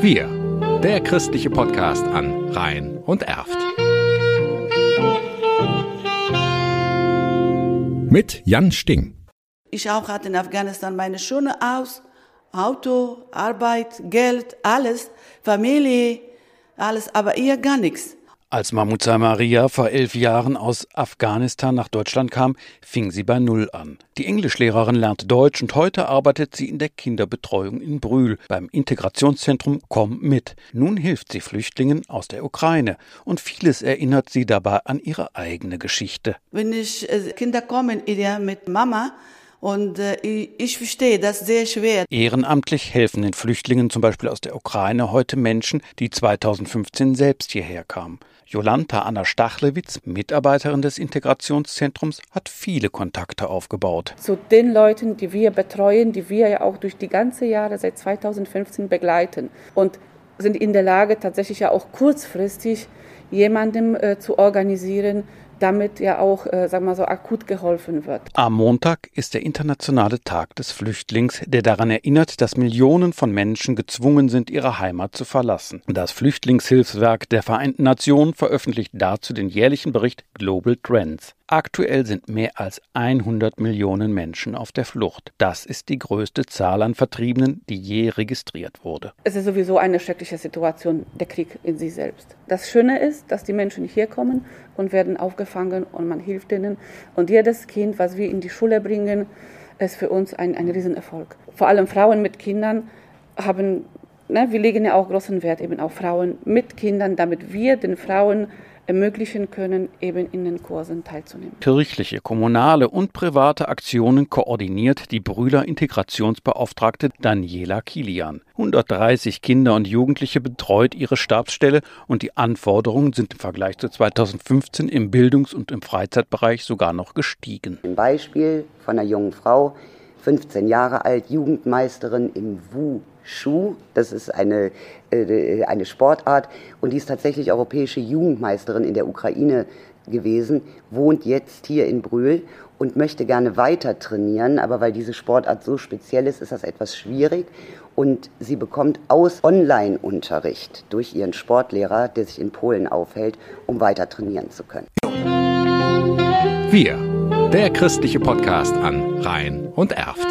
Wir, der christliche Podcast an Rhein und Erft. Mit Jan Sting. Ich auch hatte in Afghanistan meine schöne Haus, Auto, Arbeit, Geld, alles, Familie, alles, aber ihr gar nichts. Als Mahmoud Maria vor elf Jahren aus Afghanistan nach Deutschland kam, fing sie bei Null an. Die Englischlehrerin lernte Deutsch und heute arbeitet sie in der Kinderbetreuung in Brühl beim Integrationszentrum Komm mit. Nun hilft sie Flüchtlingen aus der Ukraine und vieles erinnert sie dabei an ihre eigene Geschichte. Wenn ich äh, Kinder kommen mit Mama, und äh, ich verstehe das sehr schwer. Ehrenamtlich helfen den Flüchtlingen zum Beispiel aus der Ukraine heute Menschen, die 2015 selbst hierher kamen. Jolanta Anna Stachlewitz, Mitarbeiterin des Integrationszentrums, hat viele Kontakte aufgebaut. Zu den Leuten, die wir betreuen, die wir ja auch durch die ganze Jahre seit 2015 begleiten und sind in der Lage, tatsächlich ja auch kurzfristig jemandem äh, zu organisieren, damit ja auch, äh, sagen wir so, akut geholfen wird. Am Montag ist der internationale Tag des Flüchtlings, der daran erinnert, dass Millionen von Menschen gezwungen sind, ihre Heimat zu verlassen. Das Flüchtlingshilfswerk der Vereinten Nationen veröffentlicht dazu den jährlichen Bericht Global Trends. Aktuell sind mehr als 100 Millionen Menschen auf der Flucht. Das ist die größte Zahl an Vertriebenen, die je registriert wurde. Es ist sowieso eine schreckliche Situation, der Krieg in sich selbst. Das Schöne ist, dass die Menschen hier kommen und werden aufgefangen und man hilft ihnen. Und jedes Kind, was wir in die Schule bringen, ist für uns ein, ein Riesenerfolg. Vor allem Frauen mit Kindern haben, ne, wir legen ja auch großen Wert eben auf Frauen mit Kindern, damit wir den Frauen ermöglichen können, eben in den Kursen teilzunehmen. Kirchliche, kommunale und private Aktionen koordiniert die Brüder Integrationsbeauftragte Daniela Kilian. 130 Kinder und Jugendliche betreut ihre Stabsstelle und die Anforderungen sind im Vergleich zu 2015 im Bildungs- und im Freizeitbereich sogar noch gestiegen. Ein Beispiel von einer jungen Frau, 15 Jahre alt, Jugendmeisterin im Wu Schuh. Das ist eine, äh, eine Sportart und die ist tatsächlich europäische Jugendmeisterin in der Ukraine gewesen, wohnt jetzt hier in Brühl und möchte gerne weiter trainieren, aber weil diese Sportart so speziell ist, ist das etwas schwierig und sie bekommt aus Online-Unterricht durch ihren Sportlehrer, der sich in Polen aufhält, um weiter trainieren zu können. Wir, der christliche Podcast an Rhein und Erft.